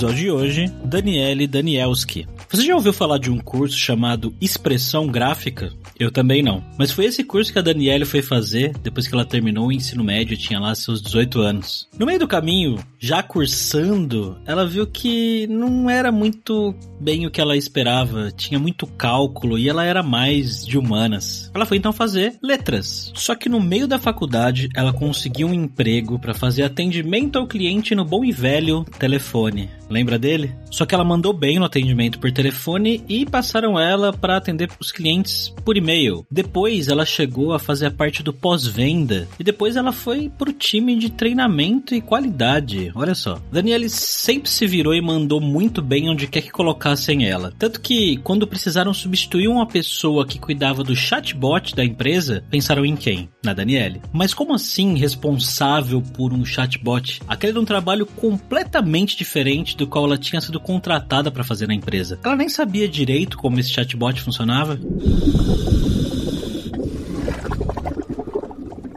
Episódio de hoje, Daniele Danielski. Você já ouviu falar de um curso chamado Expressão Gráfica? Eu também não. Mas foi esse curso que a Daniele foi fazer depois que ela terminou o ensino médio tinha lá seus 18 anos. No meio do caminho, já cursando, ela viu que não era muito bem o que ela esperava. Tinha muito cálculo e ela era mais de humanas. Ela foi então fazer letras. Só que no meio da faculdade, ela conseguiu um emprego para fazer atendimento ao cliente no bom e velho telefone. Lembra dele? Só que ela mandou bem no atendimento por telefone e passaram ela para atender os clientes por e-mail. Depois ela chegou a fazer a parte do pós-venda e depois ela foi pro time de treinamento e qualidade. Olha só. Daniele sempre se virou e mandou muito bem onde quer que colocassem ela. Tanto que quando precisaram substituir uma pessoa que cuidava do chatbot da empresa, pensaram em quem? Na Daniele. Mas como assim responsável por um chatbot? Aquele era um trabalho completamente diferente do qual ela tinha sido contratada para fazer na empresa. Ela nem sabia direito como esse chatbot funcionava.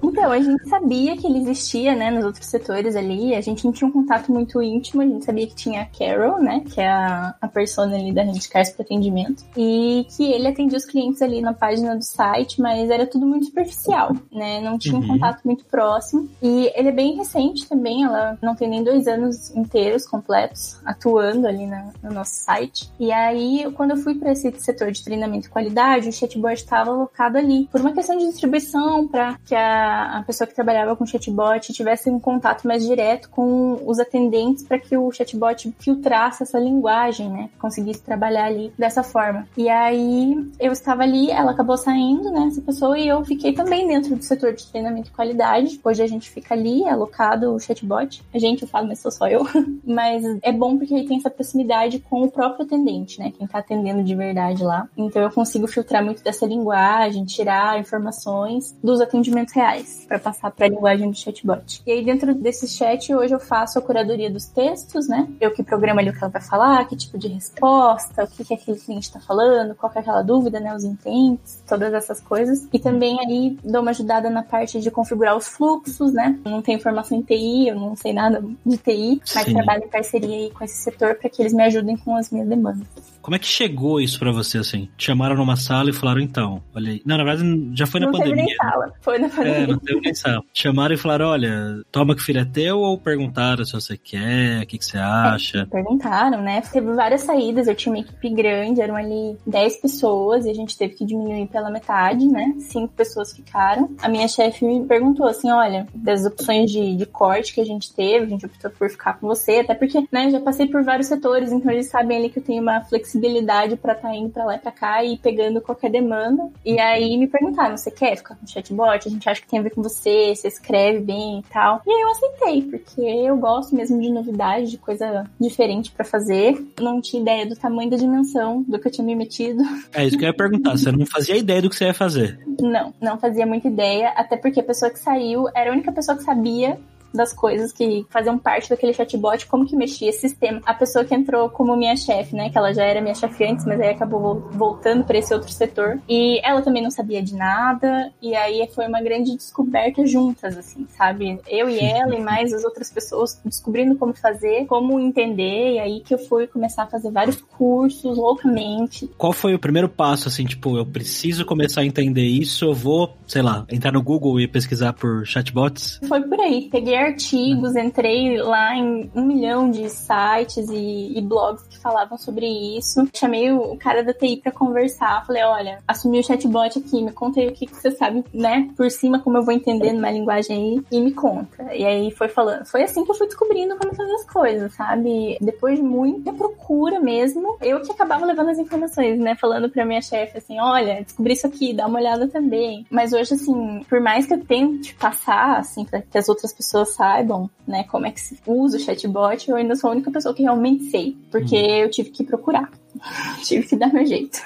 Então, a gente sabia que ele existia, né, nos outros setores ali. A gente não tinha um contato muito íntimo, a gente sabia que tinha a Carol, né, que é a, a persona ali da Handcars para atendimento, e que ele atendia os clientes ali na página do site, mas era tudo muito superficial, né, não tinha uhum. um contato muito próximo. E ele é bem recente também, ela não tem nem dois anos inteiros completos atuando ali na, no nosso site. E aí, quando eu fui para esse setor de treinamento e qualidade, o chatbot estava alocado ali por uma questão de distribuição para que a a pessoa que trabalhava com chatbot tivesse um contato mais direto com os atendentes para que o chatbot filtrasse essa linguagem, né? Conseguisse trabalhar ali dessa forma. E aí eu estava ali, ela acabou saindo, né? Essa pessoa, e eu fiquei também dentro do setor de treinamento e qualidade. Hoje a gente fica ali, é alocado o chatbot. A gente, eu falo, mas sou só eu. mas é bom porque aí tem essa proximidade com o próprio atendente, né? Quem tá atendendo de verdade lá. Então eu consigo filtrar muito dessa linguagem, tirar informações dos atendimentos reais para passar para a linguagem do chatbot. E aí dentro desse chat hoje eu faço a curadoria dos textos, né? Eu que programo ali o que ela vai falar, que tipo de resposta, o que, que aquele cliente está falando, qual é aquela dúvida, né? Os intents, todas essas coisas. E também aí dou uma ajudada na parte de configurar os fluxos, né? não tenho formação em TI, eu não sei nada de TI, mas Sim. trabalho em parceria aí com esse setor para que eles me ajudem com as minhas demandas. Como é que chegou isso para você, assim? Te chamaram numa sala e falaram, então, olha aí. Não, na verdade, já foi na não pandemia. Não teve nem sala, foi na pandemia. É, não teve nem sala. Chamaram e falaram, olha, toma que o filho é teu ou perguntaram se você quer, o que, que você acha? É, perguntaram, né? Teve várias saídas, eu tinha uma equipe grande, eram ali 10 pessoas e a gente teve que diminuir pela metade, né? Cinco pessoas ficaram. A minha chefe me perguntou assim, olha, das opções de, de corte que a gente teve, a gente optou por ficar com você, até porque, né, já passei por vários setores, então eles sabem ali que eu tenho uma flexibilidade flexibilidade para estar tá indo para lá e para cá e pegando qualquer demanda. E aí me perguntaram: você quer ficar com chatbot? A gente acha que tem a ver com você, você escreve bem e tal. E aí eu aceitei, porque eu gosto mesmo de novidade, de coisa diferente para fazer. Não tinha ideia do tamanho da dimensão do que eu tinha me metido. É isso que eu ia perguntar. Você não fazia ideia do que você ia fazer? Não, não fazia muita ideia, até porque a pessoa que saiu era a única pessoa que sabia das coisas que faziam parte daquele chatbot, como que mexia esse sistema. A pessoa que entrou como minha chefe, né, que ela já era minha chefe antes, mas aí acabou voltando para esse outro setor, e ela também não sabia de nada, e aí foi uma grande descoberta juntas, assim, sabe? Eu e ela e mais as outras pessoas descobrindo como fazer, como entender, e aí que eu fui começar a fazer vários cursos loucamente. Qual foi o primeiro passo, assim, tipo, eu preciso começar a entender isso, eu vou, sei lá, entrar no Google e pesquisar por chatbots? Foi por aí. Peguei artigos, entrei lá em um milhão de sites e, e blogs que falavam sobre isso. Chamei o, cara da TI para conversar. Falei, olha, assumi o chatbot aqui, me conta aí o que, que você sabe, né, por cima, como eu vou entender numa linguagem aí, e me conta. E aí foi falando. Foi assim que eu fui descobrindo como fazer as coisas, sabe? Depois de muita procura mesmo, eu que acabava levando as informações, né, falando pra minha chefe assim, olha, descobri isso aqui, dá uma olhada também. Mas hoje, assim, por mais que eu tente passar, assim, pra que as outras pessoas saibam, né, como é que se usa o chatbot, eu ainda sou a única pessoa que realmente sei, porque hum. eu tive que procurar. tive que dar meu jeito.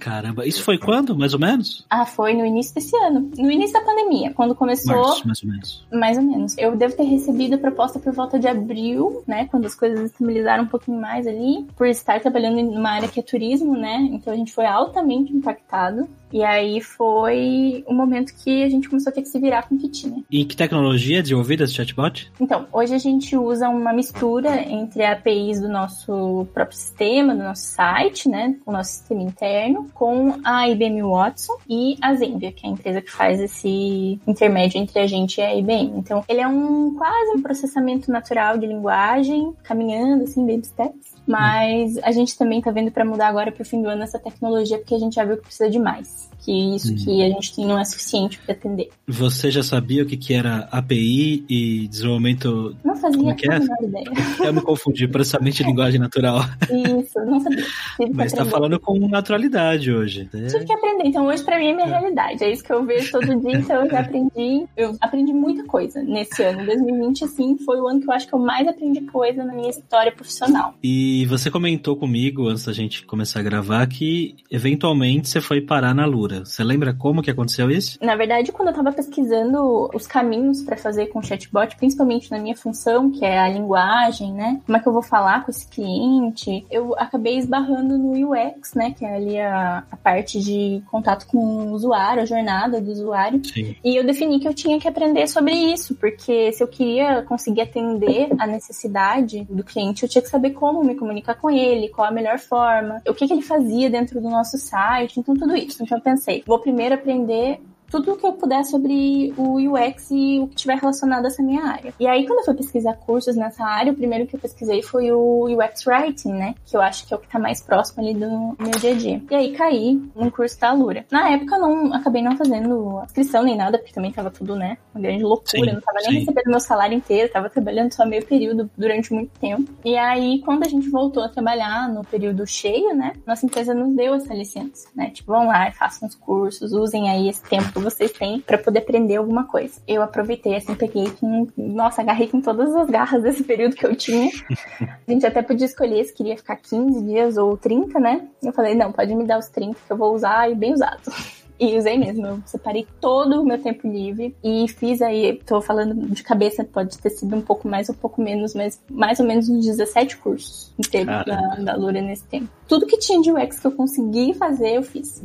Caramba, isso foi quando, mais ou menos? Ah, foi no início desse ano. No início da pandemia, quando começou. Março, mais ou menos. Mais ou menos. Eu devo ter recebido a proposta por volta de abril, né? Quando as coisas estabilizaram um pouquinho mais ali. Por estar trabalhando numa área que é turismo, né? Então a gente foi altamente impactado. E aí foi o momento que a gente começou a ter que se virar com o que tinha. E que tecnologia é desenvolvida esse chatbot? Então, hoje a gente usa uma mistura entre APIs do nosso próprio sistema, do nosso site, né, o nosso sistema interno, com a IBM Watson e a Zenvia, que é a empresa que faz esse intermédio entre a gente e a IBM. Então, ele é um quase um processamento natural de linguagem, caminhando assim, baby steps. Mas a gente também tá vendo para mudar agora pro fim do ano essa tecnologia, porque a gente já viu que precisa de mais que isso hum. que a gente tem não é suficiente para atender. Você já sabia o que, que era API e desenvolvimento? Não fazia é a menor ideia. Eu me confundi, processamento de linguagem natural. Isso, não sabia. Tive Mas está falando com naturalidade hoje. Né? Tive que aprender, então hoje para mim é minha é. realidade, é isso que eu vejo todo dia, então eu já aprendi, eu aprendi muita coisa nesse ano. 2020, assim, foi o ano que eu acho que eu mais aprendi coisa na minha história profissional. E você comentou comigo, antes da gente começar a gravar, que eventualmente você foi parar na Lura. Você lembra como que aconteceu isso? Na verdade, quando eu estava pesquisando os caminhos para fazer com o chatbot, principalmente na minha função, que é a linguagem, né? Como é que eu vou falar com esse cliente? Eu acabei esbarrando no UX, né? Que é ali a, a parte de contato com o usuário, a jornada do usuário. Sim. E eu defini que eu tinha que aprender sobre isso, porque se eu queria conseguir atender a necessidade do cliente, eu tinha que saber como me comunicar com ele, qual a melhor forma, o que, que ele fazia dentro do nosso site, então tudo isso. Então eu pensei, pensei, vou primeiro aprender tudo o que eu puder sobre o UX e o que tiver relacionado a essa minha área. E aí, quando eu fui pesquisar cursos nessa área, o primeiro que eu pesquisei foi o UX Writing, né? Que eu acho que é o que tá mais próximo ali do meu dia a dia. E aí caí num curso da Alura. Na época, eu não acabei não fazendo inscrição nem nada, porque também tava tudo, né? Uma grande loucura. Sim, eu não tava nem sim. recebendo meu salário inteiro, tava trabalhando só meio período durante muito tempo. E aí, quando a gente voltou a trabalhar no período cheio, né? Nossa empresa nos deu essa licença, né? Tipo, vão lá façam os cursos, usem aí esse tempo vocês têm para poder aprender alguma coisa. Eu aproveitei, assim, peguei com. Nossa, agarrei com todas as garras desse período que eu tinha. A gente até podia escolher se queria ficar 15 dias ou 30, né? Eu falei, não, pode me dar os 30 que eu vou usar e bem usado. E usei mesmo, eu separei todo o meu tempo livre e fiz aí, tô falando de cabeça, pode ter sido um pouco mais ou um pouco menos, mas mais ou menos uns 17 cursos inteiros da, da Lura nesse tempo. Tudo que tinha de UX que eu consegui fazer, eu fiz.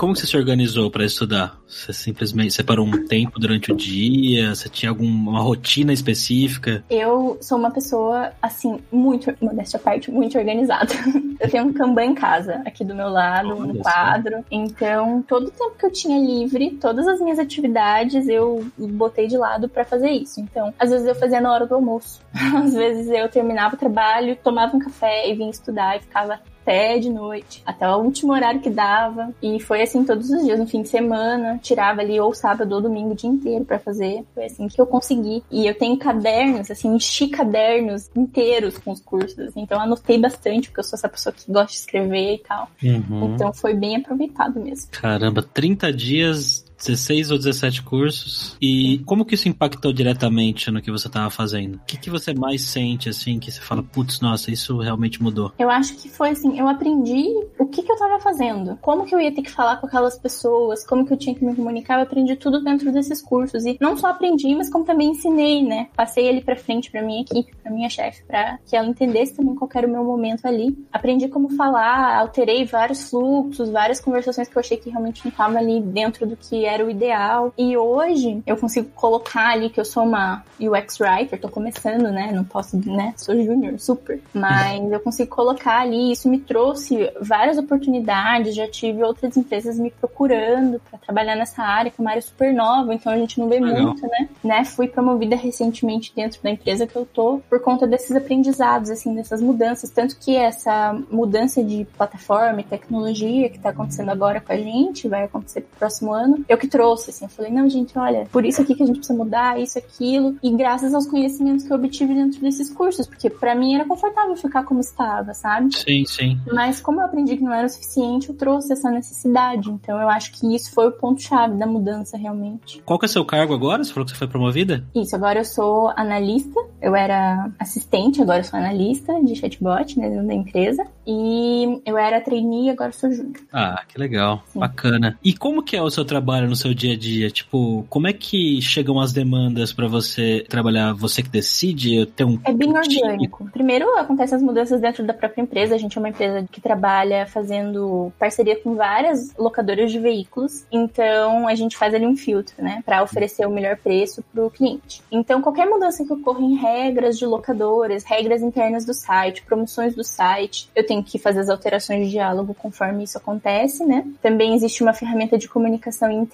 Como você se organizou para estudar? Você simplesmente separou um tempo durante o dia? Você tinha alguma rotina específica? Eu sou uma pessoa, assim, muito, modéstia à parte, muito organizada. Eu tenho um Kanban em casa, aqui do meu lado, no quadro. Então, todo o tempo que eu tinha livre, todas as minhas atividades, eu botei de lado para fazer isso. Então, às vezes eu fazia na hora do almoço. Às vezes eu terminava o trabalho, tomava um café e vinha estudar e ficava até de noite, até o último horário que dava. E foi assim todos os dias, no fim de semana, tirava ali ou sábado ou domingo o dia inteiro para fazer. Foi assim que eu consegui. E eu tenho cadernos, assim, enchi cadernos inteiros com os cursos. Então eu anotei bastante, porque eu sou essa pessoa que gosta de escrever e tal. Uhum. Então foi bem aproveitado mesmo. Caramba, 30 dias 16 ou 17 cursos. E como que isso impactou diretamente no que você estava fazendo? O que, que você mais sente, assim, que você fala, putz, nossa, isso realmente mudou? Eu acho que foi assim, eu aprendi o que, que eu estava fazendo, como que eu ia ter que falar com aquelas pessoas, como que eu tinha que me comunicar, eu aprendi tudo dentro desses cursos. E não só aprendi, mas como também ensinei, né? Passei ele para frente para minha equipe, para minha chefe, para que ela entendesse também qual era o meu momento ali. Aprendi como falar, alterei vários fluxos, várias conversações que eu achei que realmente não estavam ali dentro do que era o ideal. E hoje eu consigo colocar ali que eu sou uma UX writer, tô começando, né? Não posso, né? Sou júnior, super. Mas eu consigo colocar ali, isso me trouxe várias oportunidades, já tive outras empresas me procurando para trabalhar nessa área, que é uma área super nova, então a gente não vê Legal. muito, né? né? Fui promovida recentemente dentro da empresa que eu tô por conta desses aprendizados, assim, dessas mudanças. Tanto que essa mudança de plataforma e tecnologia que tá acontecendo agora com a gente, vai acontecer pro próximo ano, eu que trouxe, assim, eu falei, não, gente, olha, por isso aqui que a gente precisa mudar, isso, aquilo, e graças aos conhecimentos que eu obtive dentro desses cursos, porque para mim era confortável ficar como estava, sabe? Sim, sim. Mas como eu aprendi que não era o suficiente, eu trouxe essa necessidade, então eu acho que isso foi o ponto-chave da mudança, realmente. Qual que é seu cargo agora? Você falou que você foi promovida? Isso, agora eu sou analista Eu era assistente, agora sou analista de chatbot né, dentro da empresa. E eu era trainee, agora sou júnior. Ah, que legal. Sim. Bacana. E como que é o seu trabalho no seu dia a dia? Tipo, como é que chegam as demandas para você trabalhar? Você que decide? Ter um é bem orgânico. Primeiro acontecem as mudanças dentro da própria empresa. A gente é uma empresa que trabalha fazendo parceria com várias locadoras de veículos. Então a gente faz ali um filtro, né, para oferecer o melhor preço para o cliente. Então qualquer mudança que ocorra em regras de locadoras, regras internas do site, promoções do site, eu tenho que fazer as alterações de diálogo conforme isso acontece, né? Também existe uma ferramenta de comunicação interna,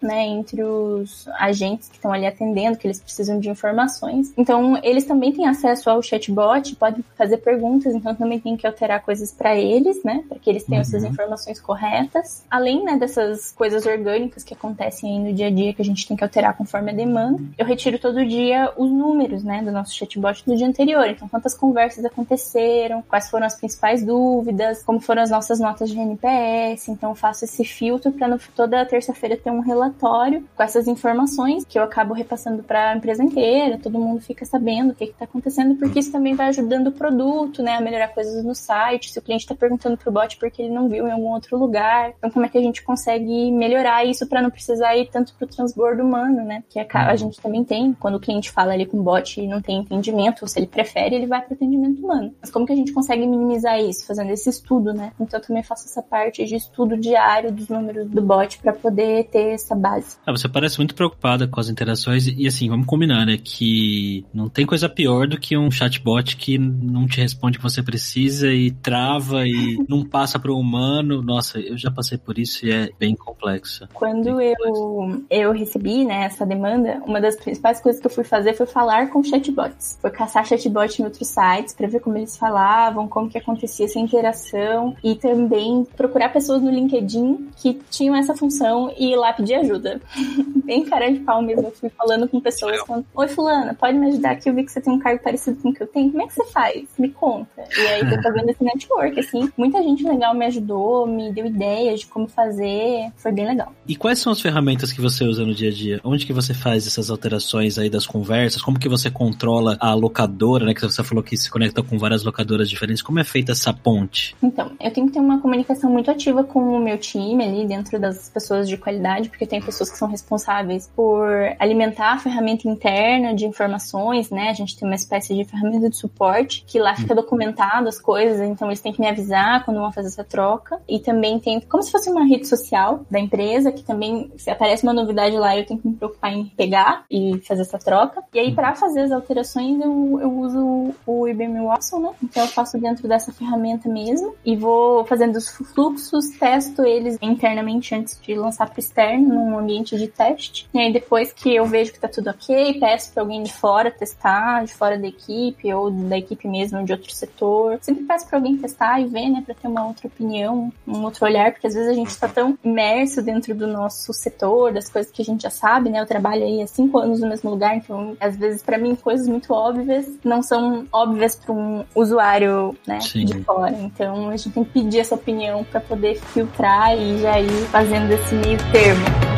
né, entre os agentes que estão ali atendendo, que eles precisam de informações. Então eles também têm acesso ao chatbot, podem fazer perguntas, então também tem que alterar coisas para eles, né, para que eles tenham uhum. essas informações corretas. Além, né, dessas coisas orgânicas que acontecem aí no dia a dia que a gente tem que alterar conforme a demanda, eu retiro todo dia os números, né, do nosso chatbot do dia anterior. Então, quantas conversas aconteceram, quais foram as principais dúvidas, como foram as nossas notas de NPS. Então, faço esse filtro para toda terça-feira ter um relatório com essas informações que eu acabo repassando para a empresa inteira. Todo mundo fica sabendo o que está acontecendo, porque isso também vai ajudando o produto, né, a melhorar coisas no site. Se o cliente está perguntando pro bot porque ele não viu em algum outro lugar, então como é que a gente consegue melhorar isso para não precisar ir tanto pro transbordo humano, né? Que a, a uhum. gente também tem quando o cliente fala ali com o bot e não tem entendimento, ou se ele prefere, ele vai pro atendimento humano. Mas como que a gente consegue minimizar isso? Fazendo esse estudo, né? Então eu também faço essa parte de estudo diário dos números do bot para poder ter essa base. Ah, você parece muito preocupada com as interações e assim, vamos combinar, né? Que não tem coisa pior do que um chatbot que não te responde o que você precisa e trava e não passa para o humano. Nossa, eu já passei por isso e é bem complexo. Quando bem eu, eu recebi né, essa demanda, uma das principais coisas que eu fui fazer foi falar com chatbots. Foi caçar chatbot em outros sites para ver como eles falavam, como que acontecia essa interação e também procurar pessoas no LinkedIn que tinham essa função e ir lá pedir ajuda. bem cara de pau mesmo. Eu fui falando com pessoas falando, Oi, fulana, pode me ajudar aqui? Eu vi que você tem um cargo parecido com o que eu tenho. Como é que você faz? Me conta. E aí tô fazendo esse network, assim. Muita gente legal me ajudou, me deu ideias de como fazer. Foi bem legal. E quais são as ferramentas que você usa no dia a dia? Onde que você faz essas alterações aí das conversas? Como que você controla a locadora, né? Que você falou que se conecta com várias locadoras diferentes. Como é feita essa ponte? Então, eu tenho que ter uma comunicação muito ativa com o meu time ali, dentro das pessoas de qualidade, porque tem pessoas que são responsáveis por alimentar a ferramenta interna de informações, né? A gente tem uma espécie de ferramenta de suporte que lá fica documentado as coisas, então eles têm que me avisar quando vão fazer essa troca. E também tem como se fosse uma rede social da empresa, que também, se aparece uma novidade lá, eu tenho que me preocupar em pegar e fazer essa troca. E aí, para fazer as alterações, eu, eu uso o IBM Watson, né? Então eu faço dentro dessa ferramenta mesmo e vou fazendo os fluxos, testo eles internamente antes de lançar para externo, num ambiente de teste. E aí, depois que eu vejo que tá tudo ok, peço para alguém de fora testar, de fora da equipe ou da equipe mesmo de outro setor. Sempre peço para alguém testar e ver, né, para ter uma outra opinião, um outro olhar, porque às vezes a gente está tão imerso dentro do nosso setor, das coisas que a gente já sabe, né? Eu trabalho aí há cinco anos no mesmo lugar, então às vezes para mim coisas muito óbvias não são óbvias para um usuário, né, Sim. de fora. Então a gente tem que pedir essa opinião para poder filtrar e já ir fazendo esse meio Same.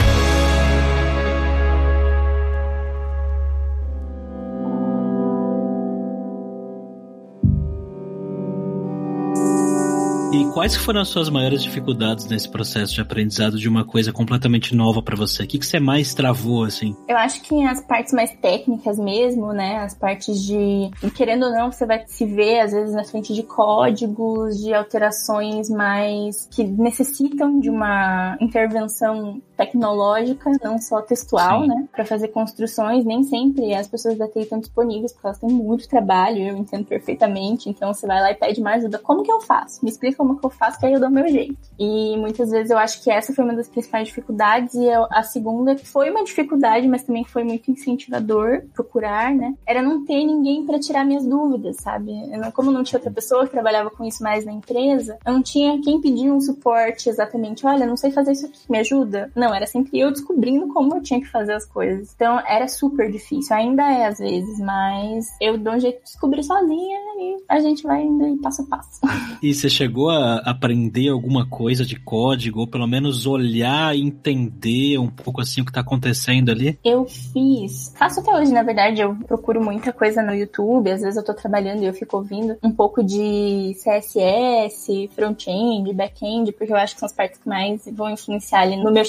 E quais foram as suas maiores dificuldades nesse processo de aprendizado de uma coisa completamente nova para você? O que, que você mais travou, assim? Eu acho que as partes mais técnicas mesmo, né? As partes de... Querendo ou não, você vai se ver, às vezes, na frente de códigos, de alterações mais... que necessitam de uma intervenção tecnológica, não só textual, Sim. né? Para fazer construções, nem sempre as pessoas da TI estão disponíveis, porque elas têm muito trabalho, eu entendo perfeitamente. Então, você vai lá e pede mais ajuda. Como que eu faço? Me explica como que eu faço, que aí eu dou o meu jeito. E muitas vezes eu acho que essa foi uma das principais dificuldades, e a segunda foi uma dificuldade, mas também foi muito incentivador procurar, né? Era não ter ninguém para tirar minhas dúvidas, sabe? Eu não, como não tinha outra pessoa que trabalhava com isso mais na empresa, eu não tinha quem pedir um suporte exatamente. Olha, não sei fazer isso aqui, me ajuda? Não Não, era sempre eu descobrindo como eu tinha que fazer as coisas. Então era super difícil, ainda é às vezes, mas eu dou um jeito de descobrir sozinha e a gente vai indo passo a passo. E você chegou a aprender alguma coisa de código, ou pelo menos olhar e entender um pouco assim o que tá acontecendo ali? Eu fiz. Faço até hoje, na verdade, eu procuro muita coisa no YouTube, às vezes eu tô trabalhando e eu fico ouvindo um pouco de CSS, front-end, back-end, porque eu acho que são as partes que mais vão influenciar ali no meu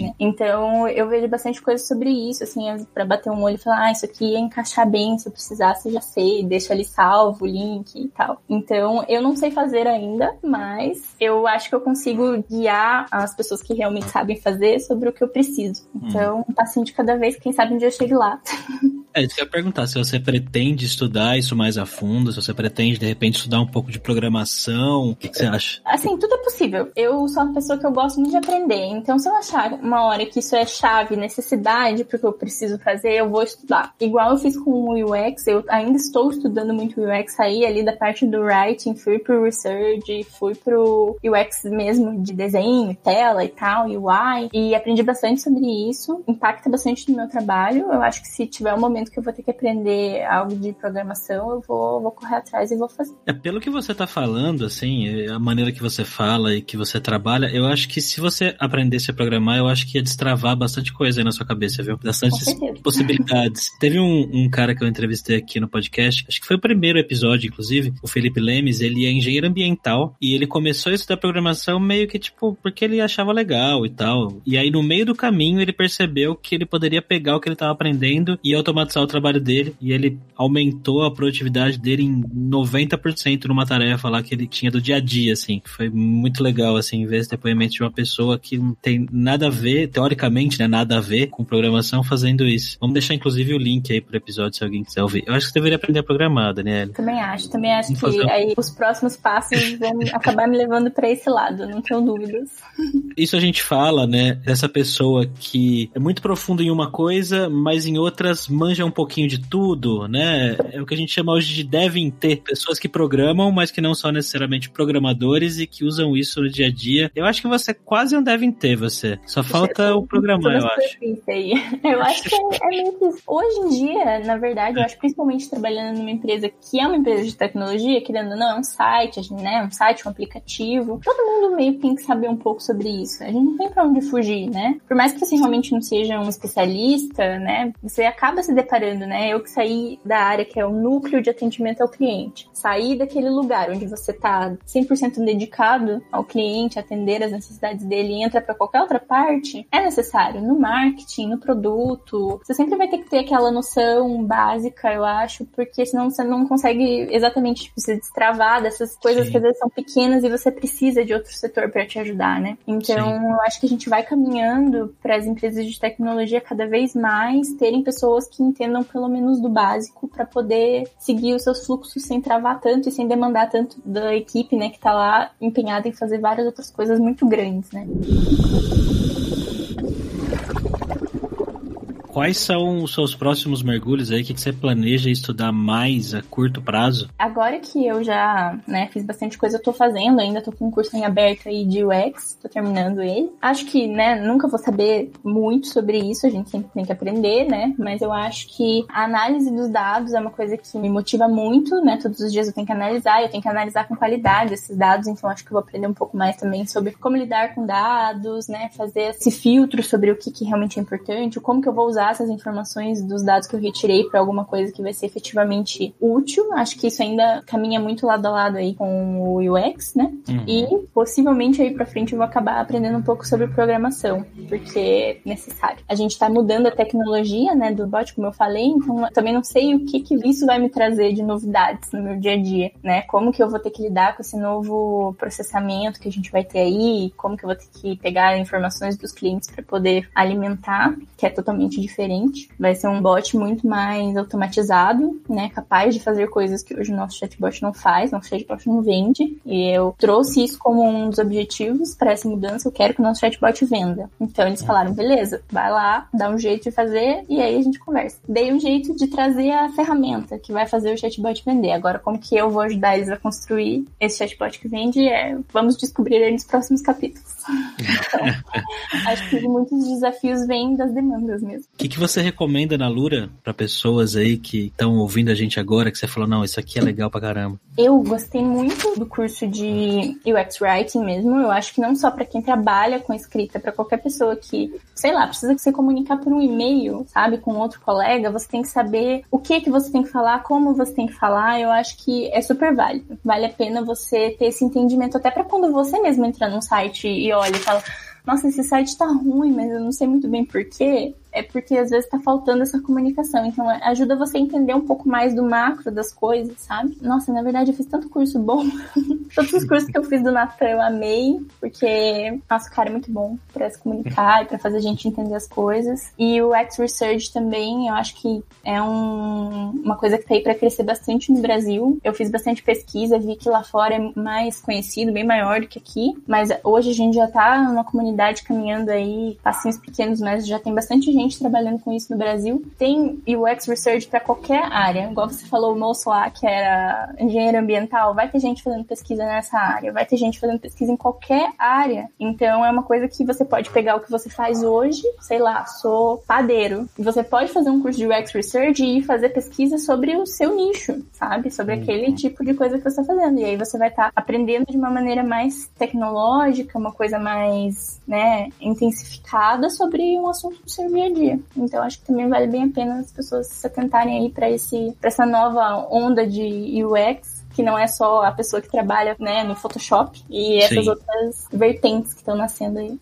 né? Então eu vejo bastante coisa sobre isso, assim, para bater um olho e falar, ah, isso aqui ia encaixar bem, se eu precisasse, já sei, deixa ali salvo o link e tal. Então eu não sei fazer ainda, mas eu acho que eu consigo guiar as pessoas que realmente sabem fazer sobre o que eu preciso. Hum. Então, um passinho de cada vez, quem sabe um dia eu chegue lá. É, isso que eu ia perguntar, se você pretende estudar isso mais a fundo, se você pretende, de repente, estudar um pouco de programação, o que, que, você acha? Assim, tudo é possível. Eu sou uma pessoa que eu gosto muito de aprender, então se eu achar uma hora que isso é chave, necessidade, porque eu preciso fazer, eu vou estudar. Igual eu fiz com o UX, eu ainda estou estudando muito UX, saí ali da parte do writing, fui pro research, fui pro UX mesmo, de desenho, tela e tal, UI, e aprendi bastante sobre isso, impacta bastante no meu trabalho. Eu acho que se tiver um momento momento que eu vou ter que aprender algo de programação, eu vou, vou correr atrás e vou fazer. É, pelo que você tá falando, assim, a maneira que você fala e que você trabalha, eu acho que se você aprendesse a programar, eu acho que ia destravar bastante coisa aí na sua cabeça, viu? Bastante possibilidades. Teve um, um, cara que eu entrevistei aqui no podcast, acho que foi o primeiro episódio, inclusive, o Felipe Lemes, ele é engenheiro ambiental e ele começou a estudar programação meio que, tipo, porque ele achava legal e tal. E aí, no meio do caminho, ele percebeu que ele poderia pegar o que ele estava aprendendo e automatizar o trabalho dele e ele aumentou a produtividade dele em 90% numa tarefa lá que ele tinha do dia a dia, assim. Foi muito legal, assim, ver esse depoimento de uma pessoa que não tem nada a ver, teoricamente, né, nada a ver com programação fazendo isso. Vamos deixar, inclusive, o link aí pro episódio se alguém quiser ouvir. Eu acho que você deveria aprender a programar, Daniela. Também acho, também acho Vamos que fazer... aí os próximos passos vão acabar me levando para esse lado, não tenho dúvidas. Isso a gente fala, né, dessa pessoa que é muito profundo em uma coisa, mas em outras manja um pouquinho de tudo, né? É o que a gente chama hoje de devem ter pessoas que programam, mas que não são necessariamente programadores e que usam isso no dia a dia. Eu acho que você quase não devem ter, você. Só falta o programar, eu acho. Eu acho que é, é meio que Hoje em dia, na verdade, eu acho principalmente trabalhando numa empresa que é uma empresa de tecnologia, querendo ou não, é um site, né? Um site, um aplicativo. Todo mundo meio que tem que saber um pouco sobre isso. A gente não tem pra onde fugir, né? Por mais que você realmente não seja um especialista, né? Você acaba se deparando comparando, né? Eu que saí da área que é o núcleo de atendimento ao cliente. Sair daquele lugar onde você tá 100% dedicado ao cliente, atender as necessidades dele e entra para qualquer outra parte, é necessário no marketing, no produto. Você sempre vai ter que ter aquela noção básica, eu acho, porque senão você não consegue exatamente tipo, se destravar dessas coisas Sim. que às vezes são pequenas e você precisa de outro setor para te ajudar, né? Então, Sim. eu acho que a gente vai caminhando para as empresas de tecnologia cada vez mais terem pessoas que entendam entendam pelo menos do básico para poder seguir os seus fluxos sem travar tanto e sem demandar tanto da equipe, né, que está lá empenhada em fazer várias outras coisas muito grandes, né? Quais são os seus próximos mergulhos aí? O que você planeja estudar mais a curto prazo? Agora que eu já né, fiz bastante coisa, eu tô fazendo, ainda tô com um curso em aberto aí de UX, tô terminando ele. Acho que, né, nunca vou saber muito sobre isso, a gente sempre tem que aprender, né? Mas eu acho que a análise dos dados é uma coisa que me motiva muito, né? Todos os dias eu tenho que analisar, eu tenho que analisar com qualidade esses dados, então acho que eu vou aprender um pouco mais também sobre como lidar com dados, né? Fazer esse filtro sobre o que, que realmente é importante, como que eu vou usar usar essas informações dos dados que eu retirei para alguma coisa que vai ser efetivamente útil. Acho que isso ainda caminha muito lado a lado aí com o UX, né? Uhum. E possivelmente aí para frente eu vou acabar aprendendo um pouco sobre programação, porque é necessário. A gente está mudando a tecnologia, né, do bot, como eu falei, então eu também não sei o que que isso vai me trazer de novidades no meu dia a dia, né? Como que eu vou ter que lidar com esse novo processamento que a gente vai ter aí, como que eu vou ter que pegar informações dos clientes para poder alimentar, que é totalmente diferente diferente. Vai ser um bot muito mais automatizado, né? Capaz de fazer coisas que hoje o nosso chatbot não faz, nosso chatbot não vende. E eu trouxe isso como um dos objetivos para essa mudança. Eu quero que o nosso chatbot venda. Então eles falaram, beleza, vai lá, dá um jeito de fazer e aí a gente conversa. Dei um jeito de trazer a ferramenta que vai fazer o chatbot vender. Agora, como que eu vou ajudar eles a construir esse chatbot que vende? É, vamos descobrir aí nos próximos capítulos. Então, acho que muitos desafios vêm das demandas mesmo. Que, que você recomenda na Lura para pessoas aí que estão ouvindo a gente agora, que você falou, não, isso aqui é legal pra caramba? Eu gostei muito do curso de UX Writing mesmo. Eu acho que não só para quem trabalha com escrita, para qualquer pessoa que, sei lá, precisa se comunicar por um e-mail, sabe, com outro colega, você tem que saber o que que você tem que falar, como você tem que falar. Eu acho que é super válido. Vale a pena você ter esse entendimento até para quando você mesmo entrar num site e olha e fala nossa, esse site tá ruim, mas eu não sei muito bem porquê é porque às vezes tá faltando essa comunicação. Então é, ajuda você a entender um pouco mais do macro das coisas, sabe? Nossa, na verdade eu fiz tanto curso bom. Todos os cursos que eu fiz do Natan eu amei, porque nosso cara é muito bom para se comunicar e para fazer a gente entender as coisas. E o X Research também, eu acho que é um, uma coisa que tá aí para crescer bastante no Brasil. Eu fiz bastante pesquisa, vi que lá fora é mais conhecido, bem maior do que aqui, mas hoje a gente já tá numa comunidade caminhando aí, passinhos pequenos, mas já tem bastante gente gente trabalhando com isso no Brasil. Tem UX Research para qualquer área. Igual você falou, o moço lá, que era engenheiro ambiental, vai ter gente fazendo pesquisa nessa área, vai ter gente fazendo pesquisa em qualquer área. Então é uma coisa que você pode pegar o que você faz hoje, sei lá, sou padeiro. E você pode fazer um curso de UX Research e fazer pesquisa sobre o seu nicho, sabe? Sobre uhum. aquele tipo de coisa que você está fazendo. E aí você vai estar tá aprendendo de uma maneira mais tecnológica, uma coisa mais, né, intensificada sobre um assunto do seu dia dia. Então acho que também vale bem a pena as pessoas se atentarem aí para esse para essa nova onda de UX que não é só a pessoa que trabalha né, no Photoshop e essas Sim. outras vertentes que estão nascendo aí.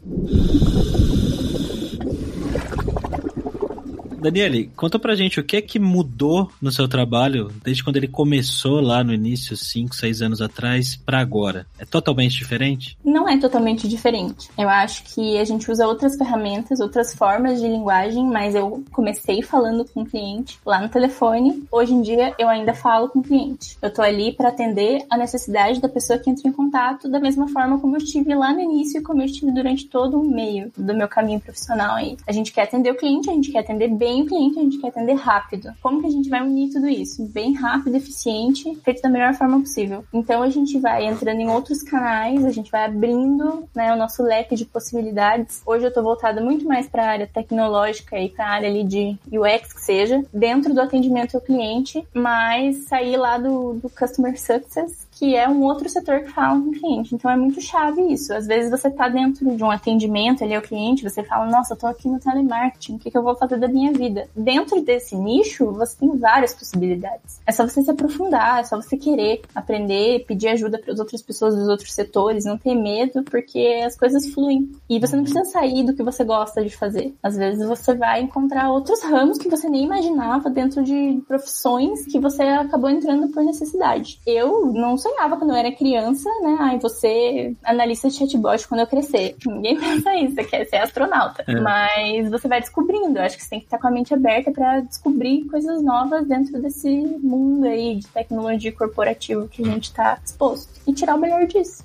Daniele, conta pra gente o que é que mudou no seu trabalho desde quando ele começou lá no início, 5, 6 anos atrás, para agora. É totalmente diferente? Não é totalmente diferente. Eu acho que a gente usa outras ferramentas, outras formas de linguagem, mas eu comecei falando com o cliente lá no telefone. Hoje em dia eu ainda falo com o cliente. Eu tô ali para atender a necessidade da pessoa que entra em contato da mesma forma como eu estive lá no início e como eu estive durante todo o meio do meu caminho profissional aí. A gente quer atender o cliente, a gente quer atender bem bem o cliente, a gente quer atender rápido. Como que a gente vai unir tudo isso? Bem rápido, eficiente, feito da melhor forma possível. Então a gente vai entrando em outros canais, a gente vai abrindo né, o nosso leque de possibilidades. Hoje eu estou voltada muito mais para a área tecnológica e para a área ali de UX que seja, dentro do atendimento ao cliente, mas sair lá do, do Customer Success que é um outro setor que fala com o cliente. Então é muito chave isso. Às vezes você está dentro de um atendimento ali ao cliente, você fala, nossa, eu tô aqui no telemarketing, o que, que eu vou fazer da minha vida? Dentro desse nicho, você tem várias possibilidades. É só você se aprofundar, é só você querer aprender, pedir ajuda para as outras pessoas dos outros setores, não ter medo, porque as coisas fluem. E você não precisa sair do que você gosta de fazer. Às vezes você vai encontrar outros ramos que você nem imaginava dentro de profissões que você acabou entrando por necessidade. Eu não sou sonhava quando eu era criança, né? Ai, você analista de chatbot quando eu crescer. Ninguém pensa isso, você quer ser astronauta. É. Mas você vai descobrindo. Eu acho que você tem que estar com a mente aberta para descobrir coisas novas dentro desse mundo aí de tecnologia corporativa que a gente está exposto. E tirar o melhor disso.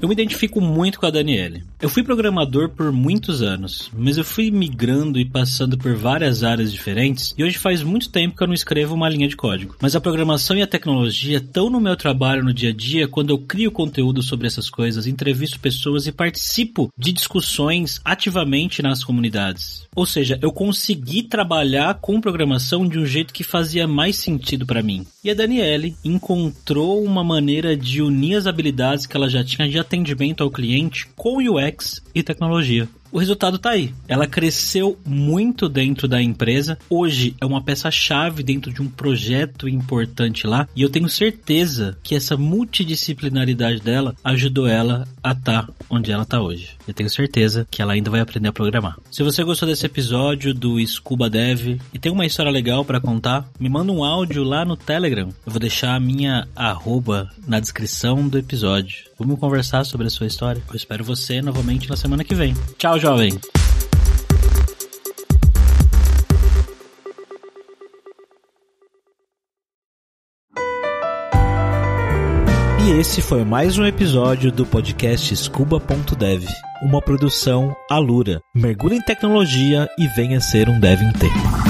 Eu me identifico muito com a Daniele. Eu fui programador por muitos anos, mas eu fui migrando e passando por várias áreas diferentes e hoje faz muito tempo que eu não escrevo uma linha de código. Mas a programação e a tecnologia estão no meu trabalho no dia a dia quando eu crio conteúdo sobre essas coisas, entrevisto pessoas e participo de discussões ativamente nas comunidades. Ou seja, eu consegui trabalhar com programação de um jeito que fazia mais sentido para mim. E a Daniele encontrou uma maneira de unir as habilidades que ela já tinha de atendimento ao cliente com UX e tecnologia. o resultado tá aí. Ela cresceu muito dentro da empresa. Hoje é uma peça-chave dentro de um projeto importante lá. E eu tenho certeza que essa multidisciplinaridade dela ajudou ela a estar tá onde ela tá hoje. Eu tenho certeza que ela ainda vai aprender a programar. Se você gostou desse episódio do Scuba Dev e tem uma história legal para contar, me manda um áudio lá no Telegram. Eu vou deixar a minha arroba na descrição do episódio. Vamos conversar sobre a sua história. Eu espero você novamente na semana que vem. Tchau, jovem! E esse foi mais um episódio do podcast Scuba.dev, uma produção Alura. Mergulhe em tecnologia e venha ser um dev em tempo.